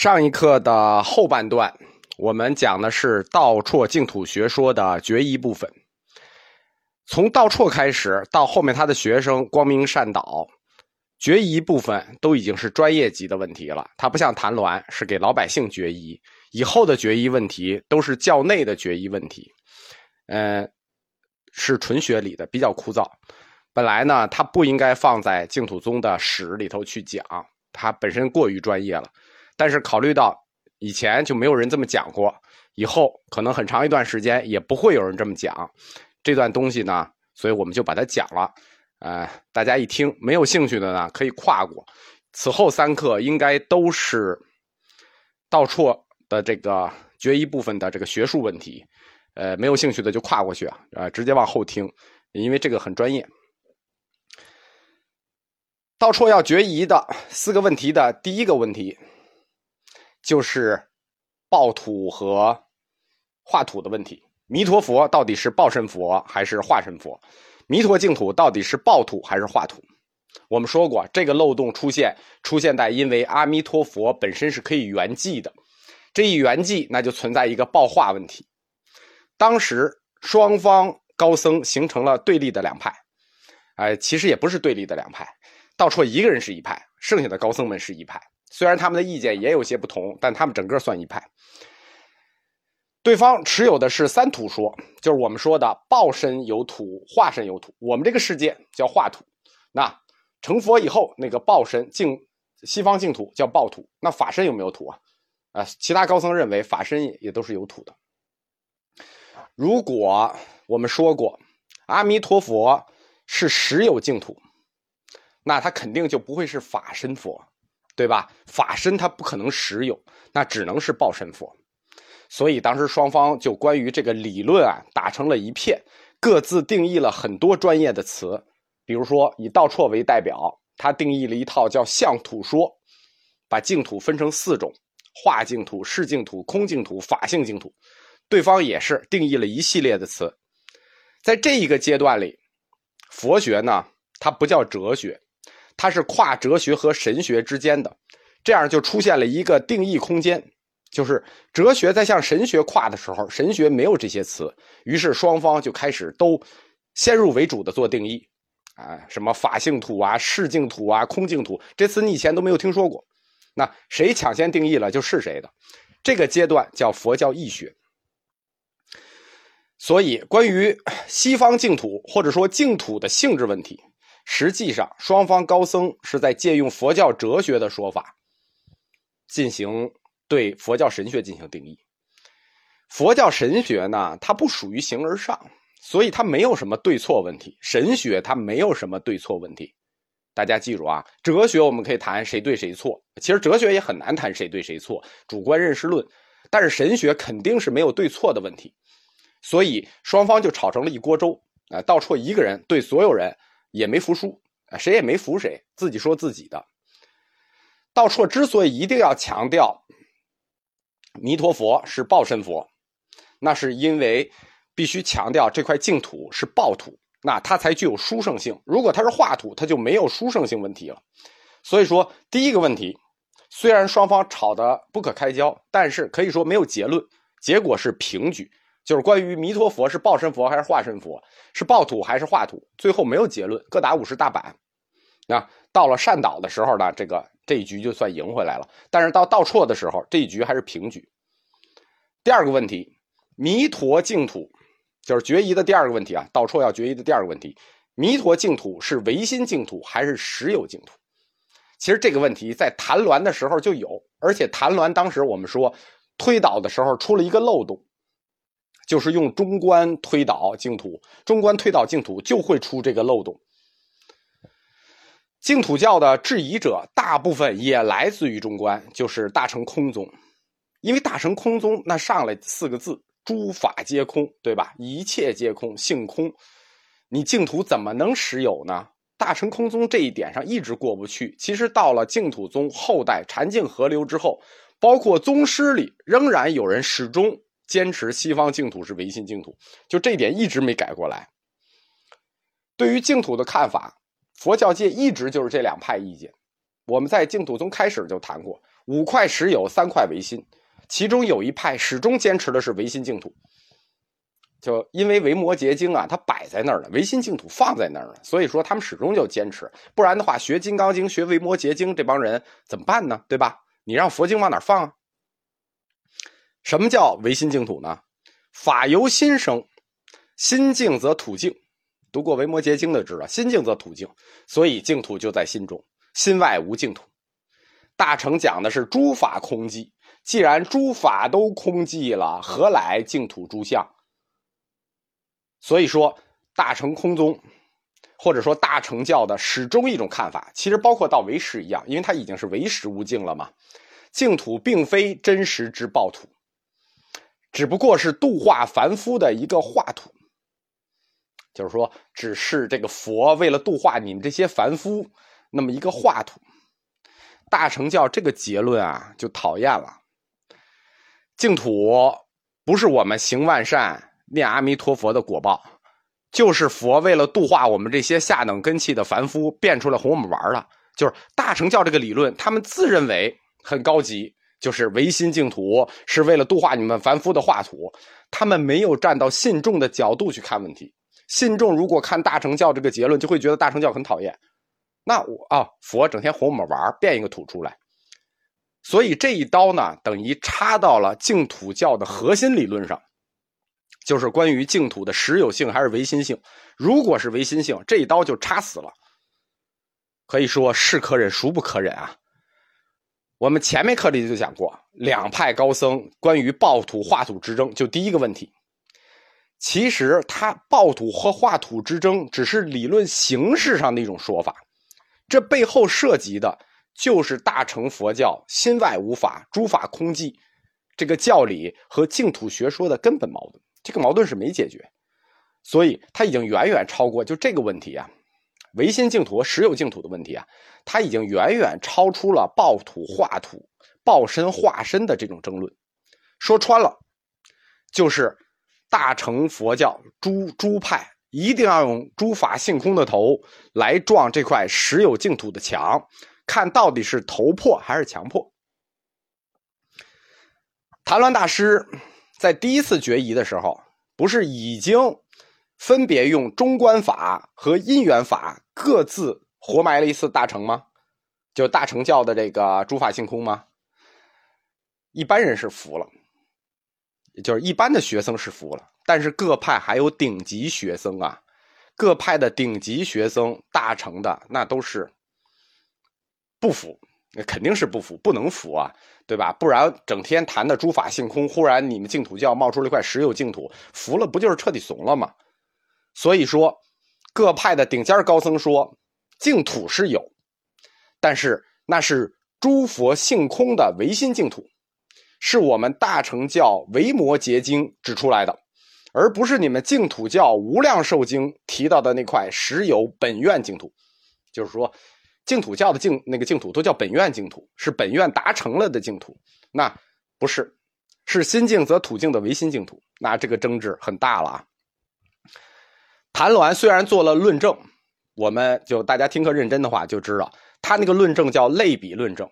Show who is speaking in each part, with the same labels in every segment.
Speaker 1: 上一课的后半段，我们讲的是道绰净土学说的决疑部分。从道绰开始，到后面他的学生光明善导，决疑部分都已经是专业级的问题了。他不像谭鸾是给老百姓决疑，以后的决疑问题都是教内的决疑问题，嗯，是纯学理的，比较枯燥。本来呢，他不应该放在净土宗的史里头去讲，他本身过于专业了。但是考虑到以前就没有人这么讲过，以后可能很长一段时间也不会有人这么讲这段东西呢，所以我们就把它讲了。呃，大家一听没有兴趣的呢，可以跨过。此后三课应该都是道绰的这个决一部分的这个学术问题。呃，没有兴趣的就跨过去啊，啊，直接往后听，因为这个很专业。道绰要决疑的四个问题的第一个问题。就是报土和化土的问题。弥陀佛到底是报身佛还是化身佛？弥陀净土到底是报土还是化土？我们说过，这个漏洞出现出现在因为阿弥陀佛本身是可以圆寂的，这一圆寂那就存在一个报化问题。当时双方高僧形成了对立的两派，哎，其实也不是对立的两派，道绰一个人是一派，剩下的高僧们是一派。虽然他们的意见也有些不同，但他们整个算一派。对方持有的是三土说，就是我们说的报身有土，化身有土。我们这个世界叫化土，那成佛以后那个报身净西方净土叫报土。那法身有没有土啊？啊，其他高僧认为法身也都是有土的。如果我们说过阿弥陀佛是实有净土，那他肯定就不会是法身佛。对吧？法身它不可能实有，那只能是报身佛。所以当时双方就关于这个理论啊打成了一片，各自定义了很多专业的词。比如说以道绰为代表，他定义了一套叫相土说，把净土分成四种：化净土、视净土、空净土、法性净土。对方也是定义了一系列的词。在这一个阶段里，佛学呢，它不叫哲学。它是跨哲学和神学之间的，这样就出现了一个定义空间，就是哲学在向神学跨的时候，神学没有这些词，于是双方就开始都先入为主的做定义，啊，什么法性土啊、视净土啊、空净土，这词你以前都没有听说过，那谁抢先定义了就是谁的，这个阶段叫佛教义学。所以，关于西方净土或者说净土的性质问题。实际上，双方高僧是在借用佛教哲学的说法，进行对佛教神学进行定义。佛教神学呢，它不属于形而上，所以它没有什么对错问题。神学它没有什么对错问题。大家记住啊，哲学我们可以谈谁对谁错，其实哲学也很难谈谁对谁错，主观认识论。但是神学肯定是没有对错的问题，所以双方就吵成了一锅粥啊！道绰一个人对所有人。也没服输，谁也没服谁，自己说自己的。道绰之所以一定要强调弥陀佛是报身佛，那是因为必须强调这块净土是报土，那它才具有殊胜性。如果它是化土，它就没有殊胜性问题了。所以说，第一个问题，虽然双方吵得不可开交，但是可以说没有结论，结果是平局。就是关于弥陀佛是报身佛还是化身佛，是报土还是化土，最后没有结论，各打五十大板。那到了善导的时候呢，这个这一局就算赢回来了。但是到道绰的时候，这一局还是平局。第二个问题，弥陀净土就是决疑的第二个问题啊，道绰要决疑的第二个问题，弥陀净土是唯心净土还是实有净土？其实这个问题在谭鸾的时候就有，而且谭鸾当时我们说推导的时候出了一个漏洞。就是用中观推导净土，中观推导净土就会出这个漏洞。净土教的质疑者大部分也来自于中观，就是大乘空宗，因为大乘空宗那上来四个字“诸法皆空”，对吧？一切皆空，性空，你净土怎么能实有呢？大乘空宗这一点上一直过不去。其实到了净土宗后代禅净合流之后，包括宗师里仍然有人始终。坚持西方净土是唯心净土，就这点一直没改过来。对于净土的看法，佛教界一直就是这两派意见。我们在净土宗开始就谈过，五块实有，三块唯心。其中有一派始终坚持的是唯心净土，就因为维摩诘经啊，它摆在那儿了，唯心净土放在那儿了，所以说他们始终就坚持。不然的话，学金刚经、学维摩诘经这帮人怎么办呢？对吧？你让佛经往哪放啊？什么叫唯心净土呢？法由心生，心净则土净。读过维摩诘经的知道，心净则土净，所以净土就在心中，心外无净土。大乘讲的是诸法空寂。既然诸法都空寂了，何来净土诸相？所以说，大乘空宗，或者说大乘教的始终一种看法，其实包括到唯识一样，因为它已经是唯识无境了嘛。净土并非真实之报土，只不过是度化凡夫的一个化土。就是说，只是这个佛为了度化你们这些凡夫，那么一个化土。大乘教这个结论啊，就讨厌了。净土不是我们行万善、念阿弥陀佛的果报，就是佛为了度化我们这些下等根器的凡夫，变出来哄我们玩了。就是大乘教这个理论，他们自认为很高级，就是唯心净土是为了度化你们凡夫的化土。他们没有站到信众的角度去看问题。信众如果看大乘教这个结论，就会觉得大乘教很讨厌。那我啊，佛整天哄我们玩，变一个土出来。所以这一刀呢，等于插到了净土教的核心理论上，就是关于净土的实有性还是唯心性。如果是唯心性，这一刀就插死了。可以说是可忍，孰不可忍啊！我们前面课里就讲过，两派高僧关于暴土化土之争，就第一个问题，其实他暴土和化土之争只是理论形式上的一种说法，这背后涉及的。就是大乘佛教心外无法，诸法空寂，这个教理和净土学说的根本矛盾，这个矛盾是没解决，所以它已经远远超过就这个问题啊，唯心净土和实有净土的问题啊，它已经远远超出了报土化土、报身化身的这种争论。说穿了，就是大乘佛教诸诸派一定要用诸法性空的头来撞这块实有净土的墙。看到底是头破还是墙破？谭鸾大师在第一次决疑的时候，不是已经分别用中观法和因缘法各自活埋了一次大乘吗？就大乘教的这个诸法性空吗？一般人是服了，就是一般的学生是服了，但是各派还有顶级学生啊，各派的顶级学生大乘的那都是。不服，那肯定是不服，不能服啊，对吧？不然整天谈的诸法性空，忽然你们净土教冒出了一块实有净土，服了不就是彻底怂了吗？所以说，各派的顶尖高僧说，净土是有，但是那是诸佛性空的唯心净土，是我们大乘教维摩诘经指出来的，而不是你们净土教无量寿经提到的那块实有本愿净土，就是说。净土教的净那个净土都叫本愿净土，是本愿达成了的净土。那不是，是心净则土净的唯心净土。那这个争执很大了啊。谭鸾虽然做了论证，我们就大家听课认真的话就知道，他那个论证叫类比论证，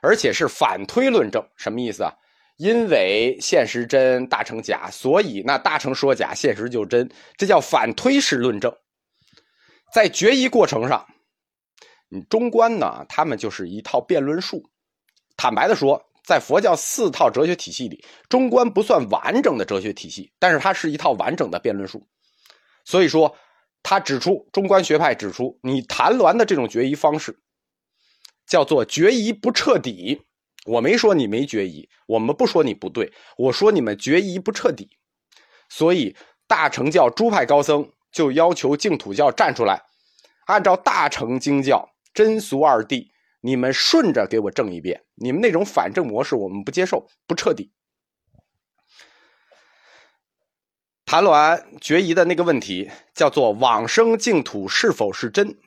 Speaker 1: 而且是反推论证。什么意思啊？因为现实真，大成假，所以那大成说假，现实就真，这叫反推式论证。在决疑过程上。你中观呢？他们就是一套辩论术。坦白的说，在佛教四套哲学体系里，中观不算完整的哲学体系，但是它是一套完整的辩论术。所以说，他指出中观学派指出，你谈鸾的这种决疑方式，叫做决疑不彻底。我没说你没决疑，我们不说你不对，我说你们决疑不彻底。所以大乘教诸派高僧就要求净土教站出来，按照大乘经教。真俗二谛，你们顺着给我证一遍。你们那种反证模式，我们不接受，不彻底。谭鸾决疑的那个问题叫做往生净土是否是真？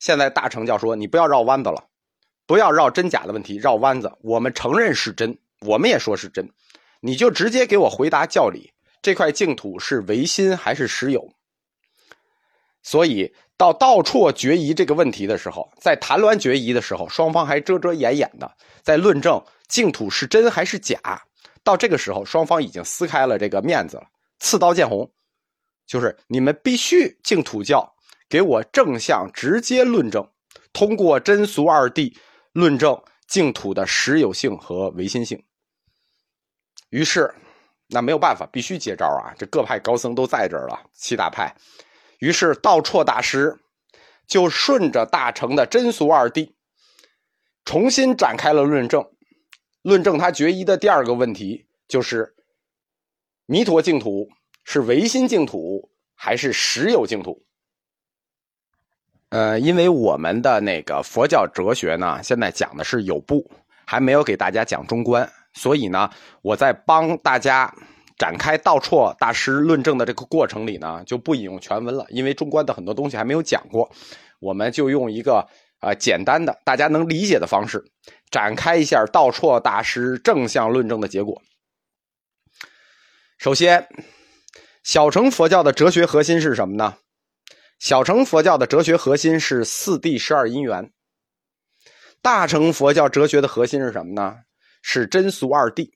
Speaker 1: 现在大成教说你不要绕弯子了，不要绕真假的问题，绕弯子。我们承认是真，我们也说是真，你就直接给我回答教理：这块净土是唯心还是实有？所以。到道绰决疑这个问题的时候，在谈论决疑的时候，双方还遮遮掩掩的在论证净土是真还是假。到这个时候，双方已经撕开了这个面子了，刺刀见红，就是你们必须净土教给我正向直接论证，通过真俗二谛论证净土的实有性和唯心性。于是，那没有办法，必须接招啊！这各派高僧都在这儿了，七大派。于是道绰大师就顺着大乘的真俗二谛，重新展开了论证。论证他决疑的第二个问题就是：弥陀净土是唯心净土还是实有净土？呃，因为我们的那个佛教哲学呢，现在讲的是有部，还没有给大家讲中观，所以呢，我在帮大家展开道绰大师论证的这个过程里呢，就不引用全文了，因为中观的很多东西还没有讲过，我们就用一个。啊，简单的大家能理解的方式，展开一下道绰大师正向论证的结果。首先，小乘佛教的哲学核心是什么呢？小乘佛教的哲学核心是四谛十二因缘。大乘佛教哲学的核心是什么呢？是真俗二谛。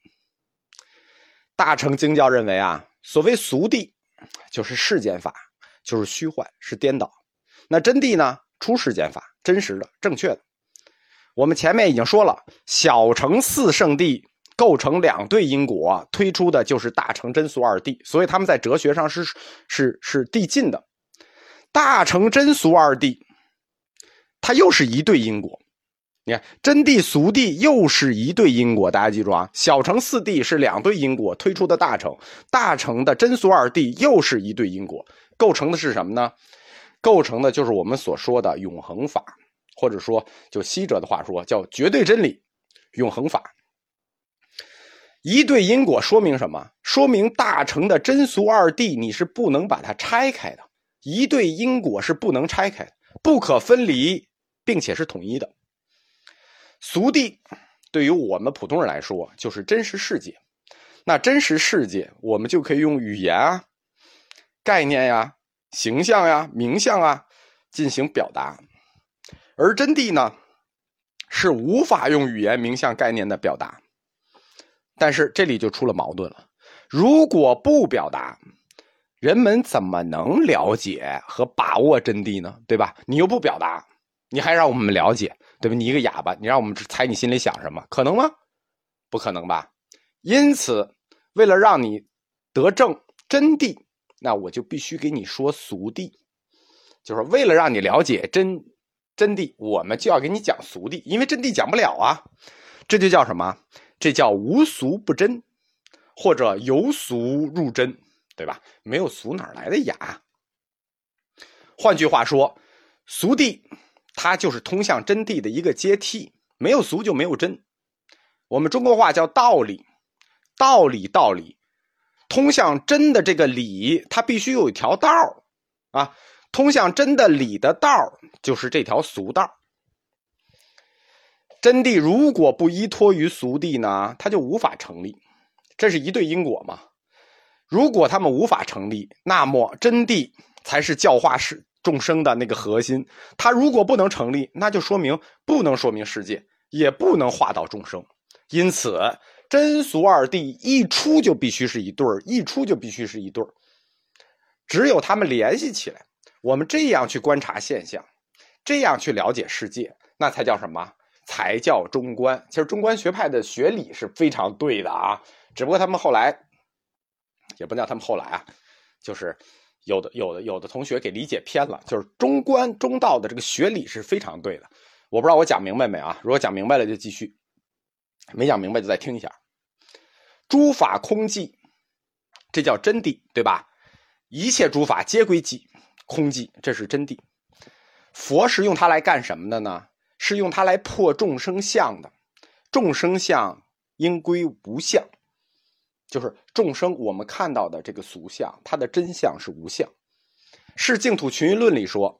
Speaker 1: 大乘经教认为啊，所谓俗谛，就是世间法，就是虚幻，是颠倒。那真谛呢？出世间法，真实的、正确的。我们前面已经说了，小乘四圣谛构成两对因果，推出的就是大乘真俗二谛，所以他们在哲学上是是是递进的。大乘真俗二谛，它又是一对因果。你看，真谛俗谛又是一对因果，大家记住啊。小乘四谛是两对因果推出的大乘，大乘的真俗二谛又是一对因果，构成的是什么呢？构成的就是我们所说的永恒法，或者说就西哲的话说叫绝对真理，永恒法。一对因果说明什么？说明大乘的真俗二谛你是不能把它拆开的。一对因果是不能拆开的，不可分离，并且是统一的。俗谛对于我们普通人来说就是真实世界，那真实世界我们就可以用语言啊、概念呀。形象呀、名相啊，进行表达，而真谛呢，是无法用语言、名相、概念的表达。但是这里就出了矛盾了：如果不表达，人们怎么能了解和把握真谛呢？对吧？你又不表达，你还让我们了解，对吧？你一个哑巴，你让我们猜你心里想什么？可能吗？不可能吧？因此，为了让你得证真谛。那我就必须给你说俗谛，就是为了让你了解真真谛，我们就要给你讲俗谛，因为真谛讲不了啊。这就叫什么？这叫无俗不真，或者由俗入真，对吧？没有俗哪来的雅？换句话说，俗谛它就是通向真谛的一个阶梯，没有俗就没有真。我们中国话叫道理，道理，道理。通向真的这个理，它必须有一条道啊！通向真的理的道就是这条俗道。真谛如果不依托于俗谛呢，它就无法成立。这是一对因果嘛？如果他们无法成立，那么真谛才是教化世众生的那个核心。它如果不能成立，那就说明不能说明世界，也不能化导众生。因此。真俗二谛一出就必须是一对儿，一出就必须是一对儿。只有他们联系起来，我们这样去观察现象，这样去了解世界，那才叫什么？才叫中观。其实中观学派的学理是非常对的啊，只不过他们后来，也不叫他们后来啊，就是有的有的有的同学给理解偏了，就是中观中道的这个学理是非常对的。我不知道我讲明白没啊？如果讲明白了就继续，没讲明白就再听一下。诸法空寂，这叫真谛，对吧？一切诸法皆归寂，空寂，这是真谛。佛是用它来干什么的呢？是用它来破众生相的。众生相应归无相，就是众生我们看到的这个俗相，它的真相是无相。是净土群论里说：“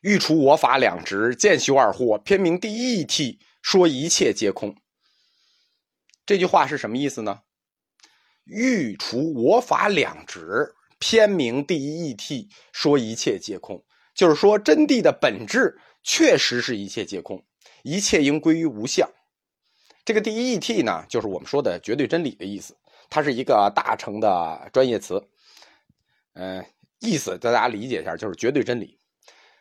Speaker 1: 欲除我法两执，见修二惑，偏明第一谛，说一切皆空。”这句话是什么意思呢？欲除我法两执，偏明第一义谛，说一切皆空。就是说，真谛的本质确实是一切皆空，一切应归于无相。这个第一义谛呢，就是我们说的绝对真理的意思，它是一个大乘的专业词。嗯，意思大家理解一下，就是绝对真理。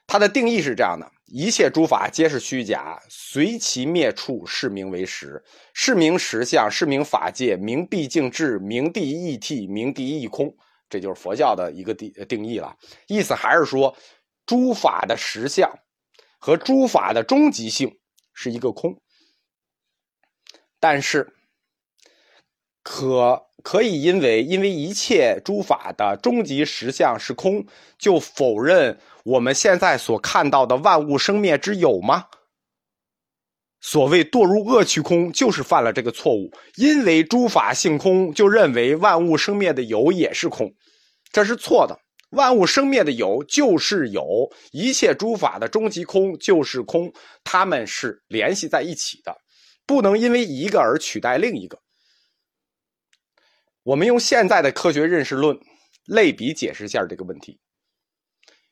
Speaker 1: 它的定义是这样的：一切诸法皆是虚假，随其灭处，是名为实。是名实相，是名法界，名毕竟智，名第一义谛，名第一义空。这就是佛教的一个定定义了。意思还是说。诸法的实相和诸法的终极性是一个空，但是可可以因为因为一切诸法的终极实相是空，就否认我们现在所看到的万物生灭之有吗？所谓堕入恶趣空，就是犯了这个错误。因为诸法性空，就认为万物生灭的有也是空，这是错的。万物生灭的有就是有，一切诸法的终极空就是空，它们是联系在一起的，不能因为一个而取代另一个。我们用现在的科学认识论类比解释一下这个问题：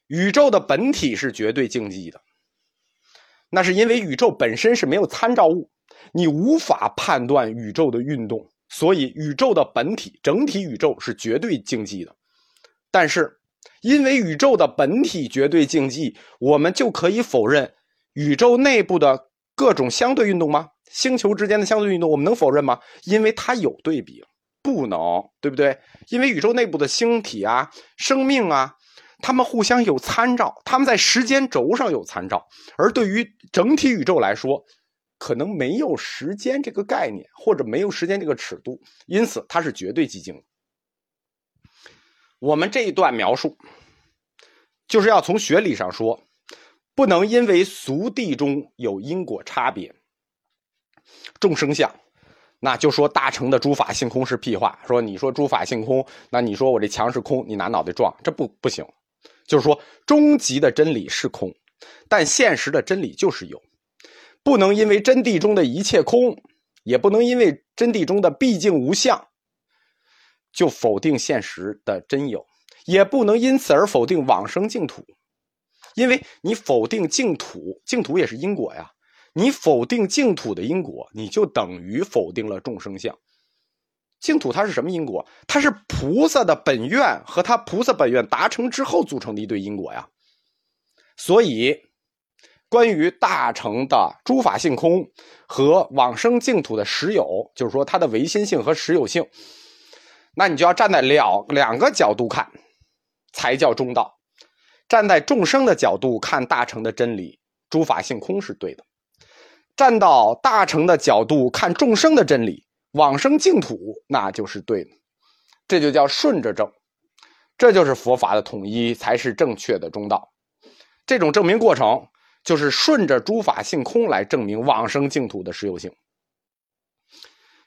Speaker 1: 宇宙的本体是绝对静寂的，那是因为宇宙本身是没有参照物，你无法判断宇宙的运动，所以宇宙的本体整体宇宙是绝对静寂的，但是。因为宇宙的本体绝对静寂，我们就可以否认宇宙内部的各种相对运动吗？星球之间的相对运动，我们能否认吗？因为它有对比，不能，对不对？因为宇宙内部的星体啊、生命啊，它们互相有参照，它们在时间轴上有参照，而对于整体宇宙来说，可能没有时间这个概念，或者没有时间这个尺度，因此它是绝对寂静的。我们这一段描述，就是要从学理上说，不能因为俗谛中有因果差别，众生相，那就说大乘的诸法性空是屁话。说你说诸法性空，那你说我这墙是空，你拿脑袋撞，这不不行。就是说，终极的真理是空，但现实的真理就是有，不能因为真谛中的一切空，也不能因为真谛中的毕竟无相。就否定现实的真有，也不能因此而否定往生净土，因为你否定净土，净土也是因果呀。你否定净土的因果，你就等于否定了众生相。净土它是什么因果？它是菩萨的本愿和他菩萨本愿达成之后组成的一对因果呀。所以，关于大乘的诸法性空和往生净土的实有，就是说它的唯心性和实有性。那你就要站在两两个角度看，才叫中道。站在众生的角度看大乘的真理，诸法性空是对的；站到大乘的角度看众生的真理，往生净土那就是对的。这就叫顺着证，这就是佛法的统一，才是正确的中道。这种证明过程就是顺着诸法性空来证明往生净土的实有性。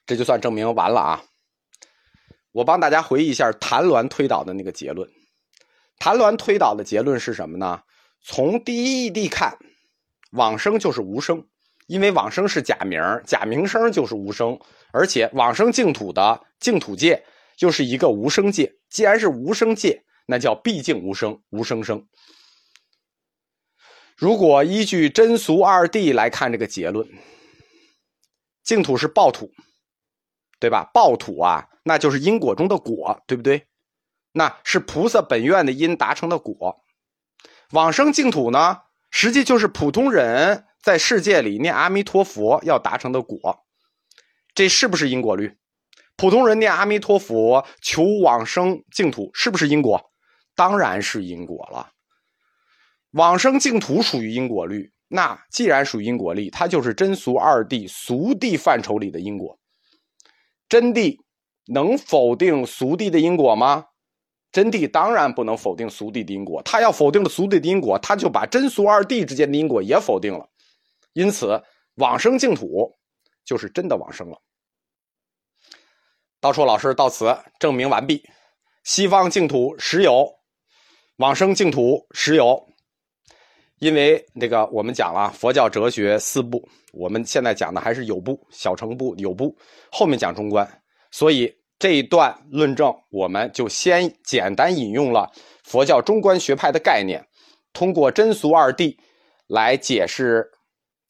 Speaker 1: 这就算证明完了啊。我帮大家回忆一下谭鸾推导的那个结论。谭鸾推导的结论是什么呢？从第一义谛看，往生就是无生，因为往生是假名，假名声就是无生，而且往生净土的净土界就是一个无生界。既然是无生界，那叫毕竟无生，无生生。如果依据真俗二谛来看这个结论，净土是暴土。对吧？暴土啊，那就是因果中的果，对不对？那是菩萨本愿的因达成的果。往生净土呢，实际就是普通人在世界里念阿弥陀佛要达成的果。这是不是因果律？普通人念阿弥陀佛求往生净土，是不是因果？当然是因果了。往生净土属于因果律，那既然属于因果律，它就是真俗二谛俗谛范畴里的因果。真谛能否定俗谛的因果吗？真谛当然不能否定俗谛的因果。他要否定了俗谛的因果，他就把真俗二谛之间的因果也否定了。因此，往生净土就是真的往生了。道绰老师到此证明完毕。西方净土实有，往生净土实有。因为那个我们讲了佛教哲学四部，我们现在讲的还是有部、小乘部、有部，后面讲中观，所以这一段论证，我们就先简单引用了佛教中观学派的概念，通过真俗二谛来解释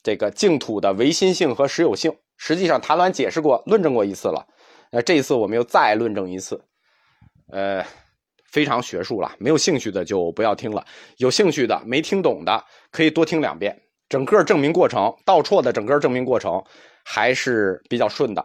Speaker 1: 这个净土的唯心性和实有性。实际上，谭鸾解释过、论证过一次了。呃，这一次我们又再论证一次，呃，非常学术了。没有兴趣的就不要听了，有兴趣的、没听懂的可以多听两遍。整个证明过程，倒错的整个证明过程还是比较顺的。